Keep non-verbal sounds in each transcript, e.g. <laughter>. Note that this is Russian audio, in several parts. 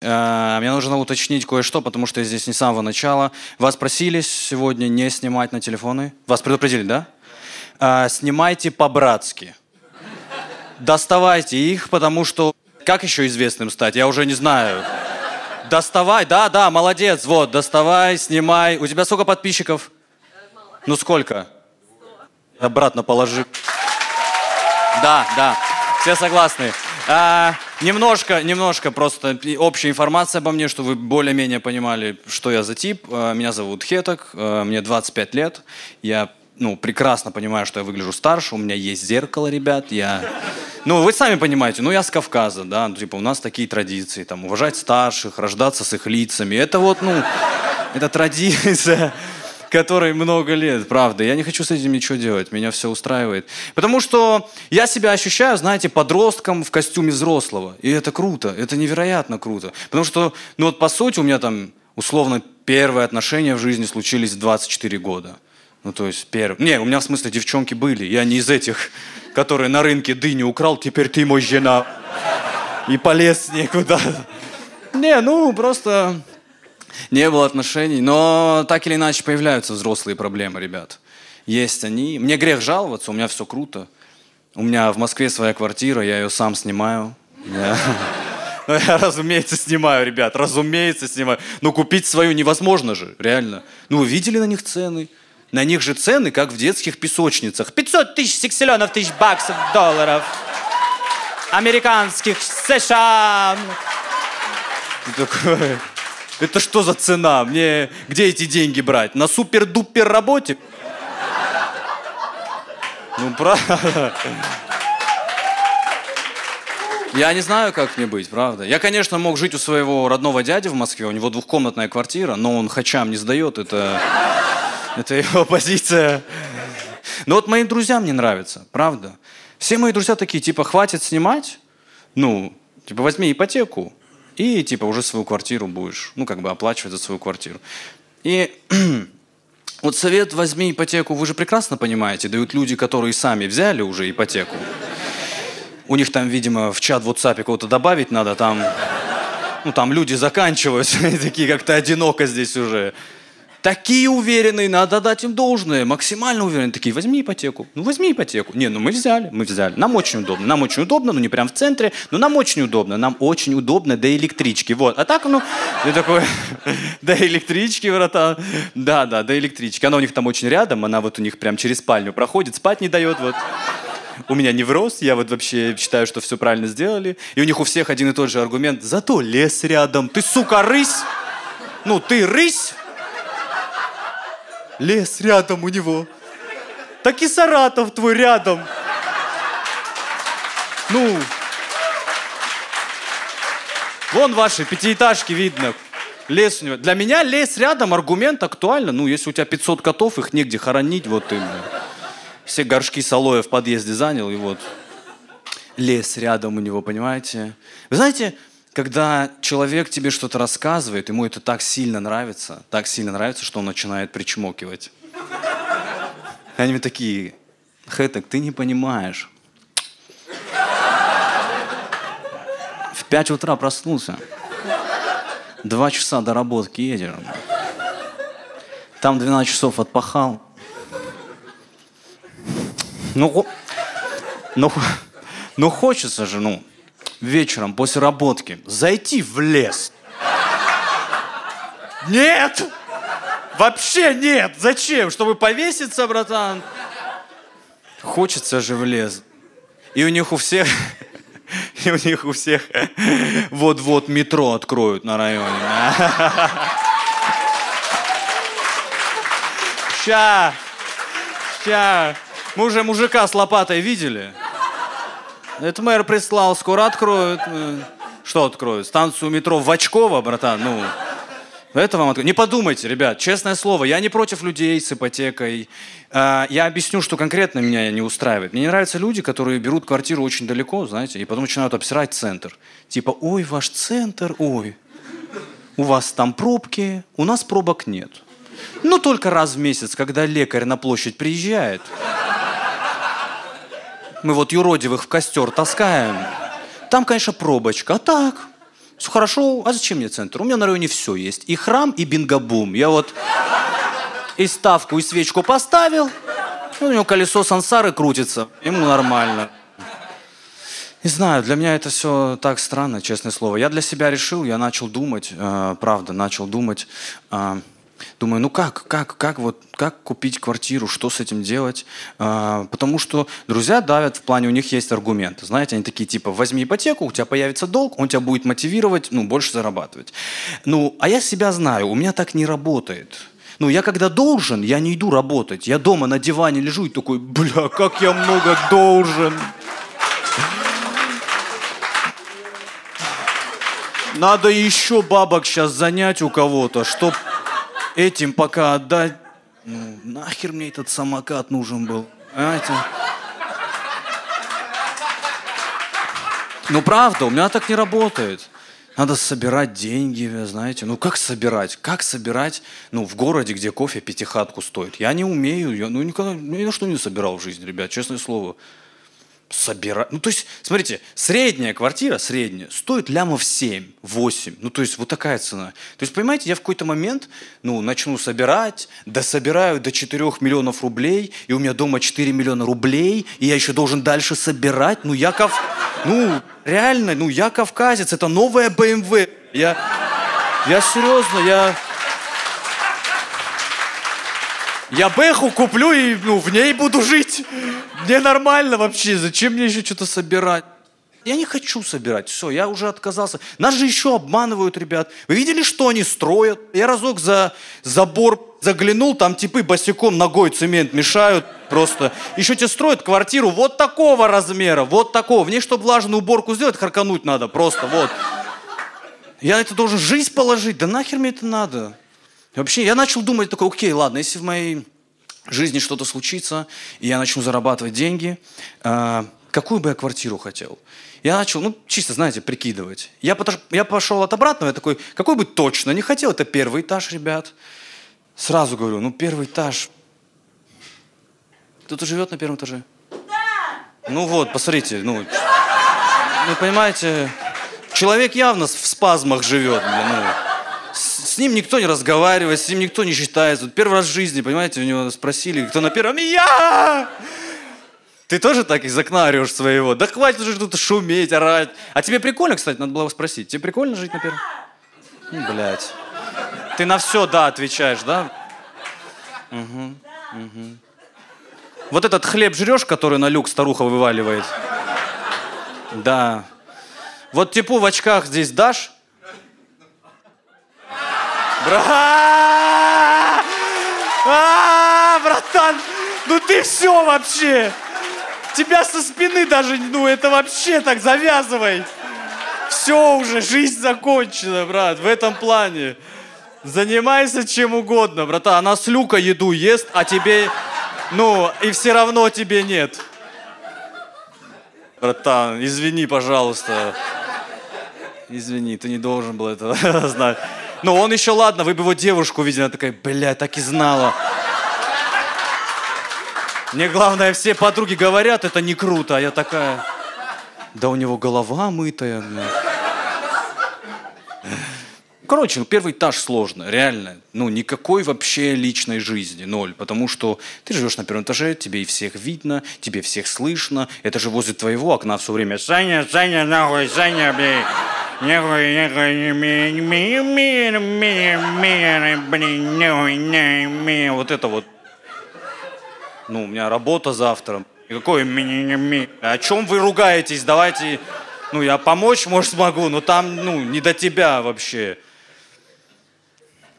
Э, Мне нужно уточнить кое-что, потому что я здесь не с самого начала. Вас просили сегодня не снимать на телефоны? Вас предупредили, да? Э, Снимайте по-братски. Доставайте их, потому что... Как еще известным стать? Я уже не знаю. Доставай, да, да, молодец, вот, доставай, снимай. У тебя сколько подписчиков? Ну сколько? Обратно положи. Да, да, все согласны. А, немножко, немножко просто общая информация обо мне, чтобы вы более-менее понимали, что я за тип. А, меня зовут Хеток, а, мне 25 лет. Я ну, прекрасно понимаю, что я выгляжу старше, у меня есть зеркало, ребят, я... Ну, вы сами понимаете, ну, я с Кавказа, да, ну, типа, у нас такие традиции, там, уважать старших, рождаться с их лицами, это вот, ну, это традиция, которой много лет, правда. Я не хочу с этим ничего делать, меня все устраивает. Потому что я себя ощущаю, знаете, подростком в костюме взрослого. И это круто, это невероятно круто. Потому что, ну вот по сути, у меня там, условно, первые отношения в жизни случились в 24 года. Ну, то есть, первые. Не, у меня в смысле девчонки были. Я не из этих, которые на рынке дыню украл, теперь ты мой жена. И полез куда-то. Не, ну, просто не было отношений. Но так или иначе появляются взрослые проблемы, ребят. Есть они. Мне грех жаловаться, у меня все круто. У меня в Москве своя квартира, я ее сам снимаю. Ну, <laughs> я, разумеется, снимаю, ребят, разумеется, снимаю. Но купить свою невозможно же, реально. Ну, вы видели на них цены? На них же цены, как в детских песочницах. 500 тысяч секселенов, тысяч баксов, долларов. Американских, США. Ты такой, это что за цена? Мне где эти деньги брать? На супер-дупер работе? Ну, правда. Я не знаю, как мне быть, правда. Я, конечно, мог жить у своего родного дяди в Москве, у него двухкомнатная квартира, но он хачам не сдает, это, это его позиция. Но вот моим друзьям не нравится, правда. Все мои друзья такие, типа, хватит снимать, ну, типа, возьми ипотеку, и, типа, уже свою квартиру будешь, ну, как бы оплачивать за свою квартиру. И <clears throat> вот совет «возьми ипотеку» вы же прекрасно понимаете, дают люди, которые сами взяли уже ипотеку. У них там, видимо, в чат в WhatsApp кого-то добавить надо, там, ну, там люди заканчиваются, <laughs> такие как-то одиноко здесь уже. Такие уверенные, надо дать им должное, максимально уверенные. Такие, возьми ипотеку. Ну, возьми ипотеку. Не, ну мы взяли, мы взяли. Нам очень удобно. Нам очень удобно, но не прям в центре, но нам очень удобно. Нам очень удобно до электрички. Вот. А так, ну, я такой, <laughs> до электрички, братан. Да, да, до электрички. Она у них там очень рядом, она вот у них прям через спальню проходит, спать не дает, вот. У меня невроз, я вот вообще считаю, что все правильно сделали. И у них у всех один и тот же аргумент. Зато лес рядом. Ты, сука, рысь? Ну, ты рысь? Лес рядом у него. Так и Саратов твой рядом. Ну, вон ваши пятиэтажки видно. Лес у него. Для меня лес рядом аргумент актуально. Ну, если у тебя 500 котов, их негде хоронить, вот именно. Все горшки с алоэ в подъезде занял, и вот лес рядом у него, понимаете? Вы знаете, когда человек тебе что-то рассказывает, ему это так сильно нравится, так сильно нравится, что он начинает причмокивать. Они такие, Хэток, ты не понимаешь. В 5 утра проснулся. Два часа до работки едешь. Там 12 часов отпахал. Ну, ну, ну хочется же, ну, вечером после работки зайти в лес. Нет! Вообще нет! Зачем? Чтобы повеситься, братан? Хочется же в лес. И у них у всех... <laughs> И у них у всех вот-вот метро откроют на районе. <laughs> Ща! Ща! Мы уже мужика с лопатой видели. Это мэр прислал, скоро откроют. Э, Что откроют? Станцию метро Вачкова, братан, ну... Это вам откроют. Не подумайте, ребят, честное слово, я не против людей с ипотекой. А, Я объясню, что конкретно меня не устраивает. Мне не нравятся люди, которые берут квартиру очень далеко, знаете, и потом начинают обсирать центр. Типа, ой, ваш центр, ой, у вас там пробки, у нас пробок нет. Ну, только раз в месяц, когда лекарь на площадь приезжает. Мы вот юродивых в костер таскаем. Там, конечно, пробочка. А так, хорошо, а зачем мне центр? У меня на районе все есть. И храм, и бингабум. Я вот и ставку, и свечку поставил, у него колесо сансары крутится, ему нормально. Не знаю, для меня это все так странно, честное слово. Я для себя решил, я начал думать, э, правда, начал думать. Э, думаю, ну как, как, как вот, как купить квартиру, что с этим делать? Э, потому что друзья давят в плане, у них есть аргументы. Знаете, они такие типа, возьми ипотеку, у тебя появится долг, он тебя будет мотивировать, ну, больше зарабатывать. Ну, а я себя знаю, у меня так не работает. Ну, я когда должен, я не иду работать. Я дома на диване лежу и такой, бля, как я много должен. Надо еще бабок сейчас занять у кого-то, чтоб этим пока отдать. Ну, нахер мне этот самокат нужен был. Понимаете? Ну, правда, у меня так не работает. Надо собирать деньги, знаете. Ну, как собирать? Как собирать, ну, в городе, где кофе пятихатку стоит? Я не умею. Я, ну, никогда, ни на что не собирал в жизни, ребят, честное слово собирать. Ну, то есть, смотрите, средняя квартира, средняя, стоит лямов 7, 8. Ну, то есть, вот такая цена. То есть, понимаете, я в какой-то момент, ну, начну собирать, дособираю до 4 миллионов рублей, и у меня дома 4 миллиона рублей, и я еще должен дальше собирать. Ну, я кав... Ну, реально, ну, я кавказец, это новая BMW. Я, я серьезно, я... Я Бэху куплю и ну, в ней буду жить. Мне нормально вообще. Зачем мне еще что-то собирать? Я не хочу собирать. Все, я уже отказался. Нас же еще обманывают, ребят. Вы видели, что они строят? Я разок за забор заглянул, там типы босиком ногой цемент мешают просто. Еще тебе строят квартиру вот такого размера, вот такого. В ней, чтобы влажную уборку сделать, харкануть надо просто, вот. Я это должен жизнь положить. Да нахер мне это надо? Вообще, я начал думать такой, окей, ладно, если в моей жизни что-то случится, и я начну зарабатывать деньги, э, какую бы я квартиру хотел? Я начал, ну, чисто, знаете, прикидывать. Я, потош, я пошел от обратного, я такой, какой бы точно не хотел, это первый этаж, ребят. Сразу говорю, ну, первый этаж. Кто-то живет на первом этаже? Да! Ну вот, посмотрите, ну, вы понимаете, человек явно в спазмах живет, ну, с ним никто не разговаривает, с ним никто не считается. Вот первый раз в жизни, понимаете, у него спросили, кто на первом? Я! Ты тоже так из окна орешь своего? Да хватит уже тут шуметь, орать. А тебе прикольно, кстати, надо было спросить. Тебе прикольно жить на первом? Ну, блядь. Ты на все «да» отвечаешь, да? Угу, угу. Вот этот хлеб жрешь, который на люк старуха вываливает? Да. Вот типу в очках здесь дашь? А, братан, ну ты все вообще. Тебя со спины даже, ну это вообще так завязывай. Все уже, жизнь закончена, брат, в этом плане. Занимайся чем угодно, братан. Она с люка еду ест, а тебе, ну, и все равно тебе нет. Братан, извини, пожалуйста. Извини, ты не должен был это <laughs> знать. Но он еще, ладно, вы бы его девушку видели, она такая, бля, так и знала. Мне главное, все подруги говорят, это не круто, а я такая, да у него голова мытая. Короче, ну, первый этаж сложно, реально. Ну, никакой вообще личной жизни, ноль. Потому что ты живешь на первом этаже, тебе и всех видно, тебе всех слышно. Это же возле твоего окна все время. Саня, Саня, нахуй, Саня, блядь. Нахуй, нахуй, Вот это вот. Ну, у меня работа завтра. И какой ми О чем вы ругаетесь? Давайте, ну, я помочь, может, смогу, но там, ну, не до тебя вообще.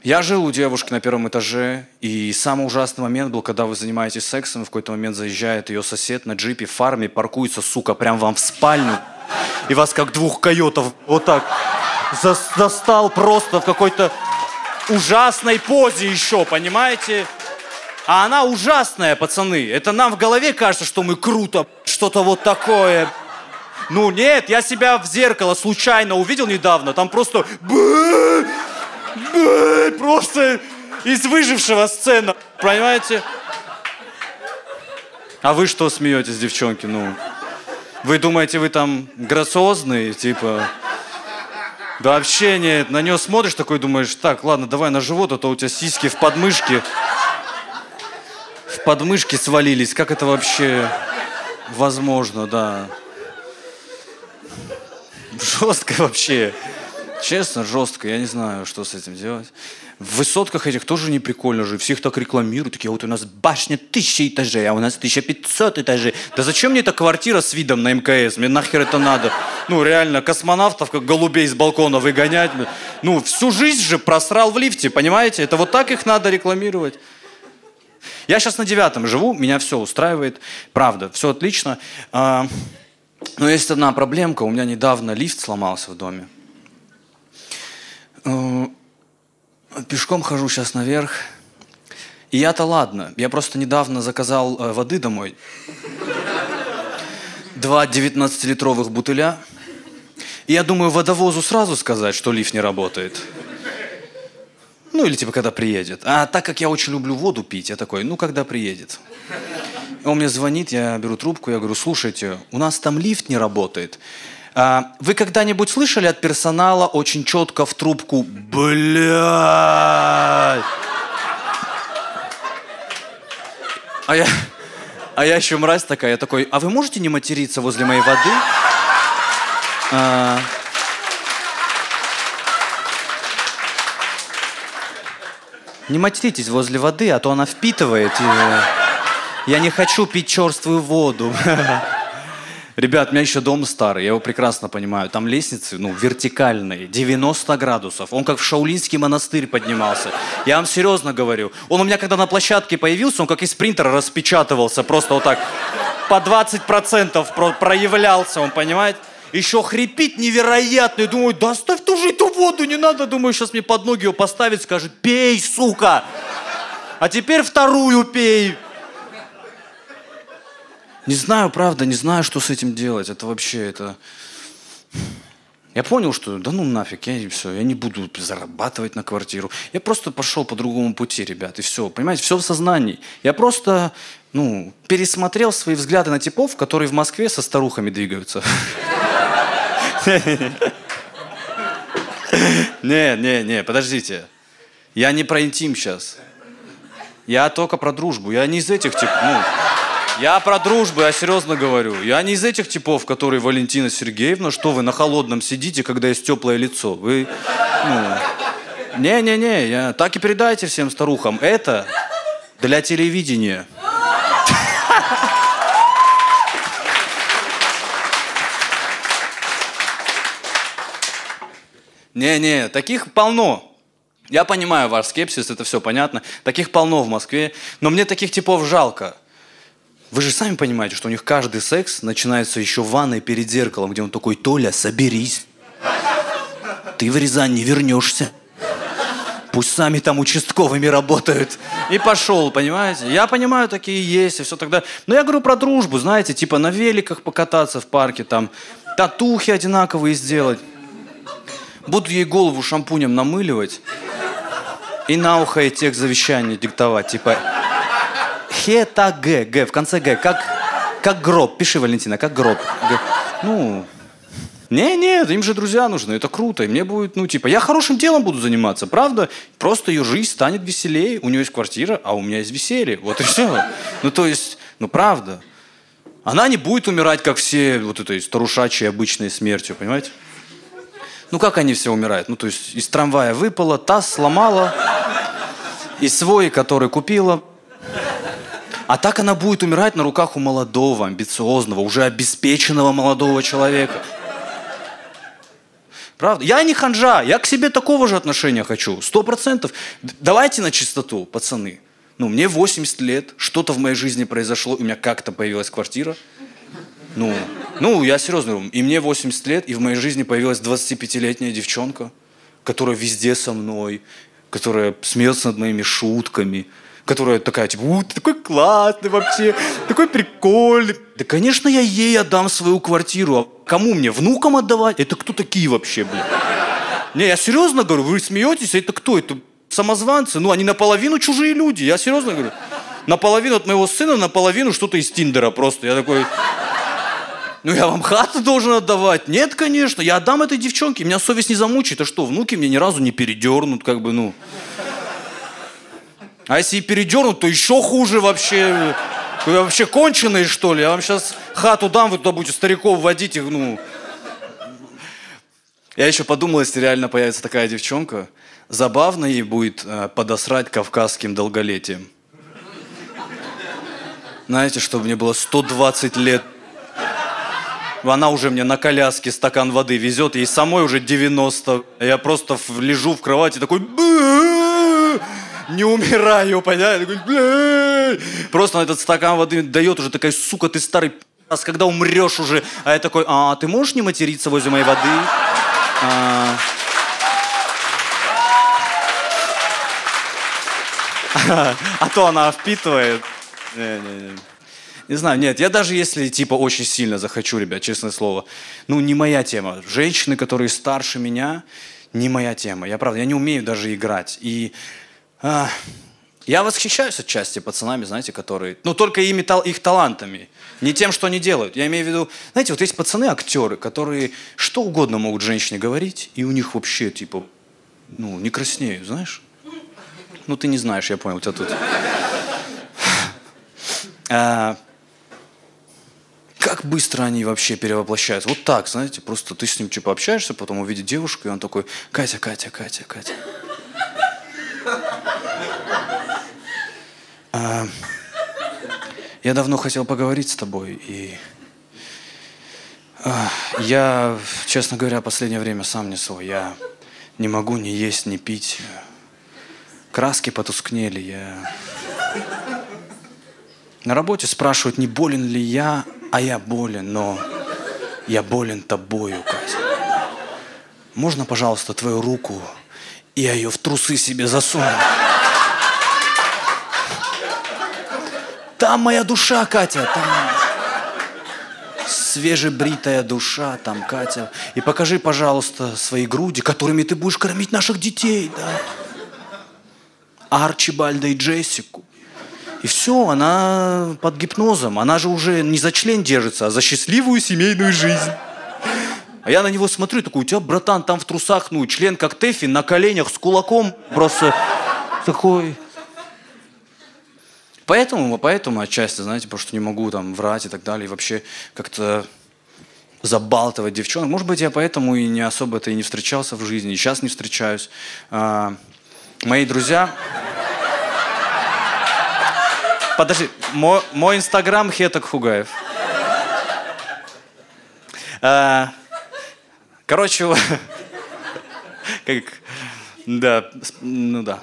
Я жил у девушки на первом этаже, и самый ужасный момент был, когда вы занимаетесь сексом, и в какой-то момент заезжает ее сосед на джипе в фарме, паркуется, сука, прям вам в спальню и вас как двух койотов вот так застал просто в какой-то ужасной позе еще, понимаете? А она ужасная, пацаны. Это нам в голове кажется, что мы круто, что-то вот такое. Ну нет, я себя в зеркало случайно увидел недавно, там просто... Просто из выжившего сцена, понимаете? А вы что смеетесь, девчонки, ну? Вы думаете, вы там грациозные, типа... Да вообще нет. На нее смотришь такой, думаешь, так, ладно, давай на живот, а то у тебя сиськи в подмышке. В подмышке свалились. Как это вообще возможно, да. Жестко вообще. Честно, жестко. Я не знаю, что с этим делать. В высотках этих тоже не прикольно же. Всех так рекламируют. Такие, вот у нас башня тысячи этажей, а у нас 1500 этажей. Да зачем мне эта квартира с видом на МКС? Мне нахер это надо? Ну, реально, космонавтов, как голубей с балкона выгонять. Ну, всю жизнь же просрал в лифте, понимаете? Это вот так их надо рекламировать. Я сейчас на девятом живу, меня все устраивает. Правда, все отлично. А, но есть одна проблемка. У меня недавно лифт сломался в доме. Э, пешком хожу сейчас наверх. И я-то ладно. Я просто недавно заказал э, воды домой. Два 19-литровых бутыля. И я думаю, водовозу сразу сказать, что лифт не работает. Ну, или типа, когда приедет. А так как я очень люблю воду пить, я такой, ну, когда приедет. Он мне звонит, я беру трубку, я говорю, слушайте, у нас там лифт не работает. А, вы когда-нибудь слышали от персонала очень четко в трубку «Блядь!» А я, а я еще мразь такая, я такой, а вы можете не материться возле моей воды? А, не материтесь возле воды, а то она впитывает. И, я не хочу пить черствую воду. <laughs> Ребят, у меня еще дом старый, я его прекрасно понимаю. Там лестницы, ну, вертикальные, 90 градусов. Он как в Шаулинский монастырь поднимался. Я вам серьезно говорю. Он у меня, когда на площадке появился, он как из принтера распечатывался. Просто вот так по 20% проявлялся, он, понимаете? Еще хрипит невероятно. Я думаю, да оставь тоже эту воду, не надо. Думаю, сейчас мне под ноги его поставить, скажет, пей, сука. А теперь вторую пей. Не знаю, правда, не знаю, что с этим делать. Это вообще, это... Я понял, что да ну нафиг, я все, я не буду зарабатывать на квартиру. Я просто пошел по другому пути, ребят, и все, понимаете, все в сознании. Я просто, ну, пересмотрел свои взгляды на типов, которые в Москве со старухами двигаются. Не, не, не, подождите. Я не про интим сейчас. Я только про дружбу. Я не из этих типов, ну, я про дружбу, я серьезно говорю. Я не из этих типов, которые Валентина Сергеевна, что вы на холодном сидите, когда есть теплое лицо. Вы, ну... Не-не-не, я... так и передайте всем старухам. Это для телевидения. Не-не, таких полно. Я понимаю ваш скепсис, это все понятно. Таких полно в Москве. Но мне таких типов жалко. Вы же сами понимаете, что у них каждый секс начинается еще в ванной перед зеркалом, где он такой, Толя, соберись. Ты в Рязань не вернешься. Пусть сами там участковыми работают. И пошел, понимаете? Я понимаю, такие есть и все тогда. Но я говорю про дружбу, знаете, типа на великах покататься в парке, там, татухи одинаковые сделать. Буду ей голову шампунем намыливать и на ухо ей текст завещания диктовать, типа, Хета Г. Г. В конце Г. Как, как гроб. Пиши, Валентина, как гроб. Г. Ну, не, нет, им же друзья нужны, это круто. И мне будет, ну, типа, я хорошим делом буду заниматься, правда? Просто ее жизнь станет веселее. У нее есть квартира, а у меня есть веселье. Вот и все. Ну, то есть, ну, правда. Она не будет умирать, как все вот этой старушачьей обычной смертью, понимаете? Ну, как они все умирают? Ну, то есть, из трамвая выпала, таз сломала, и свой, который купила, а так она будет умирать на руках у молодого, амбициозного, уже обеспеченного молодого человека. Правда? Я не ханжа, я к себе такого же отношения хочу, сто процентов. Давайте на чистоту, пацаны. Ну, мне 80 лет, что-то в моей жизни произошло, у меня как-то появилась квартира. Ну, ну, я серьезно говорю, и мне 80 лет, и в моей жизни появилась 25-летняя девчонка, которая везде со мной, которая смеется над моими шутками, которая такая, типа, у, ты такой классный вообще, такой прикольный. Да, конечно, я ей отдам свою квартиру. А кому мне, внукам отдавать? Это кто такие вообще, блин? Не, я серьезно говорю, вы смеетесь, это кто? Это самозванцы? Ну, они наполовину чужие люди, я серьезно говорю. Наполовину от моего сына, наполовину что-то из Тиндера просто. Я такой... Ну, я вам хату должен отдавать. Нет, конечно, я отдам этой девчонке, меня совесть не замучит. А что, внуки мне ни разу не передернут, как бы, ну. А если и передернут, то еще хуже вообще. Вы вообще конченые, что ли? Я вам сейчас хату дам, вы туда будете стариков водить их, ну. Я еще подумал, если реально появится такая девчонка, забавно ей будет э, подосрать кавказским долголетием. Знаете, чтобы мне было 120 лет. Она уже мне на коляске стакан воды везет, ей самой уже 90. Я просто лежу в кровати такой... Не умираю? Такой, Просто на этот стакан воды дает уже такая, сука, ты старый раз, когда умрешь уже. А я такой, а ты можешь не материться возле моей воды? А, <laughs> а то она впитывает. Не, не, не. не знаю, нет, я даже если, типа, очень сильно захочу, ребят, честное слово, ну, не моя тема. Женщины, которые старше меня, не моя тема. Я, правда, я не умею даже играть. И я восхищаюсь отчасти пацанами, знаете, которые... Ну, только ими, их талантами. Не тем, что они делают. Я имею в виду... Знаете, вот есть пацаны-актеры, которые что угодно могут женщине говорить, и у них вообще, типа, ну, не краснеют, знаешь? Ну, ты не знаешь, я понял, тебя тут... А, как быстро они вообще перевоплощаются? Вот так, знаете, просто ты с ним типа общаешься, потом увидит девушку, и он такой, Катя, Катя, Катя, Катя. А, я давно хотел поговорить с тобой, и а, я, честно говоря, последнее время сам не свой. Я не могу ни есть, ни пить. Краски потускнели, я... На работе спрашивают, не болен ли я, а я болен, но я болен тобою, Катя. Можно, пожалуйста, твою руку, и я ее в трусы себе засуну? Там моя душа, Катя, там свежебритая душа, там, Катя. И покажи, пожалуйста, свои груди, которыми ты будешь кормить наших детей, да. Арчибальда и Джессику. И все, она под гипнозом. Она же уже не за член держится, а за счастливую семейную жизнь. А я на него смотрю, такой, у тебя, братан, там в трусах, ну, член как Тэфи, на коленях с кулаком, просто такой... Поэтому, поэтому отчасти, знаете, потому что не могу там врать и так далее, и вообще как-то забалтывать девчонок. Может быть, я поэтому и не особо-то и не встречался в жизни, и сейчас не встречаюсь. А, мои друзья... <laughs> Подожди, мой, инстаграм Хеток Хугаев. А, короче, <laughs> как... Да, ну да.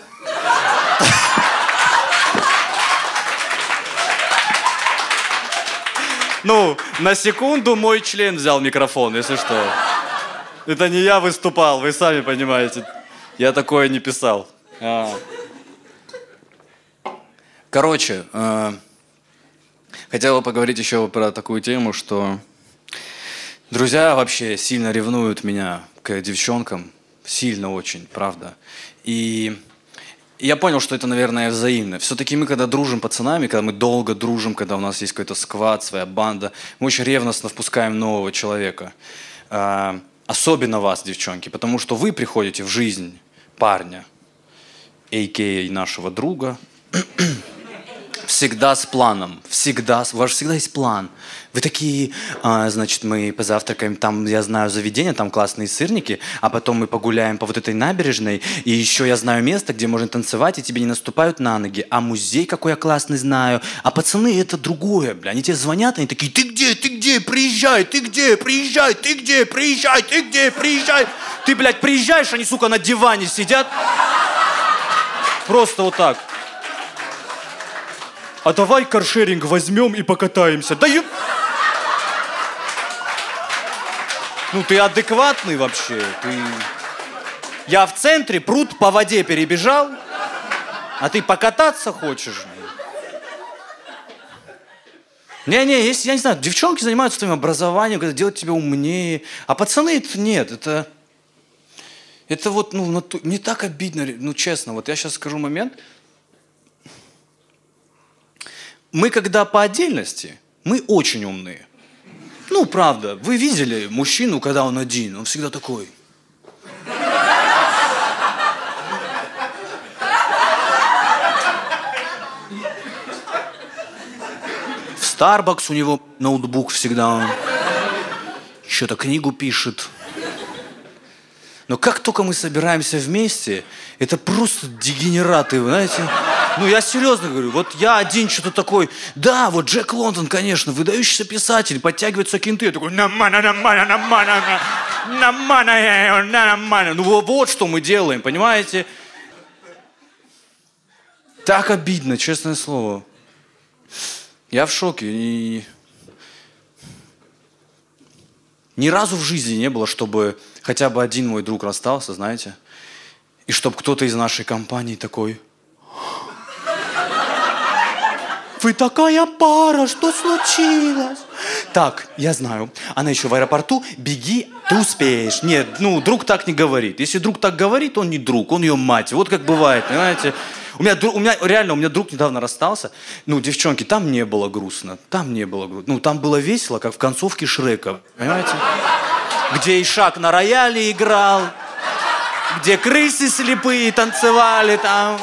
Ну, на секунду мой член взял микрофон, если что. Это не я выступал, вы сами понимаете. Я такое не писал. А. Короче, э, хотел поговорить еще про такую тему, что друзья вообще сильно ревнуют меня к девчонкам. Сильно очень, правда. И я понял, что это, наверное, взаимно. Все-таки мы, когда дружим пацанами, когда мы долго дружим, когда у нас есть какой-то сквад, своя банда, мы очень ревностно впускаем нового человека. А, особенно вас, девчонки, потому что вы приходите в жизнь парня, а.к.а. нашего друга, всегда с планом, всегда, у вас всегда есть план. Вы такие, а, значит, мы позавтракаем, там, я знаю, заведение, там классные сырники, а потом мы погуляем по вот этой набережной, и еще я знаю место, где можно танцевать, и тебе не наступают на ноги, а музей какой я классный знаю, а пацаны это другое, бля, они тебе звонят, они такие, ты где, ты где, приезжай, ты где, приезжай, ты где, приезжай, ты где, приезжай, ты, блядь, приезжаешь, они, сука, на диване сидят, просто вот так а давай каршеринг возьмем и покатаемся. Да ё... Ну ты адекватный вообще. Ты... Я в центре, пруд по воде перебежал, а ты покататься хочешь? Не-не, если, я не знаю, девчонки занимаются твоим образованием, когда делают тебя умнее, а пацаны это нет, это... Это вот, ну, не так обидно, ну, честно, вот я сейчас скажу момент, мы когда по отдельности, мы очень умные. Ну, правда, вы видели мужчину, когда он один, он всегда такой. В Starbucks у него ноутбук всегда. Что-то книгу пишет. Но как только мы собираемся вместе, это просто дегенераты, знаете. Ну, я серьезно говорю, вот я один что-то такой, да, вот Джек Лондон, конечно, выдающийся писатель, подтягиваются кенты, я такой, намана, намана, намана, намана, намана. Ну, вот, вот что мы делаем, понимаете? Так обидно, честное слово. Я в шоке. И... Ни разу в жизни не было, чтобы хотя бы один мой друг расстался, знаете, и чтобы кто-то из нашей компании такой, вы такая пара, что случилось? Так, я знаю, она еще в аэропорту, беги, ты успеешь. Нет, ну, друг так не говорит. Если друг так говорит, он не друг, он ее мать. Вот как бывает, понимаете? У меня, у меня реально, у меня друг недавно расстался. Ну, девчонки, там не было грустно. Там не было грустно. Ну, там было весело, как в концовке Шрека. Понимаете? Где Ишак на рояле играл, где крысы слепые танцевали там.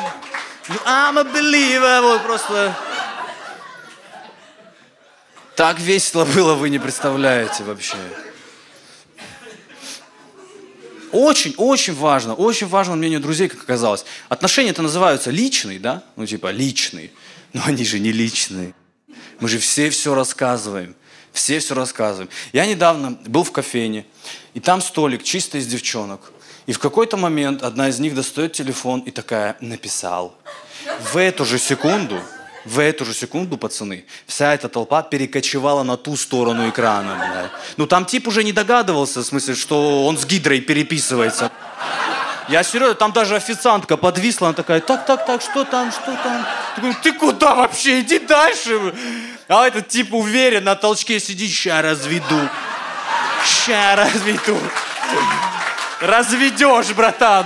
I'm a believer. Вот просто... Так весело было, вы не представляете вообще. Очень, очень важно, очень важно мнение друзей, как оказалось. Отношения это называются личные, да? Ну, типа, личные. Но они же не личные. Мы же все все рассказываем. Все все рассказываем. Я недавно был в кофейне, и там столик чисто из девчонок. И в какой-то момент одна из них достает телефон и такая, написал. В эту же секунду в эту же секунду, пацаны, вся эта толпа перекочевала на ту сторону экрана. Блядь. Ну там тип уже не догадывался, в смысле, что он с гидрой переписывается. Я серьезно, там даже официантка подвисла, она такая, так, так, так, что там, что там? Такой, ты куда вообще, иди дальше. А этот тип уверен, на толчке сидит, ща разведу. Ща разведу. Разведешь, братан.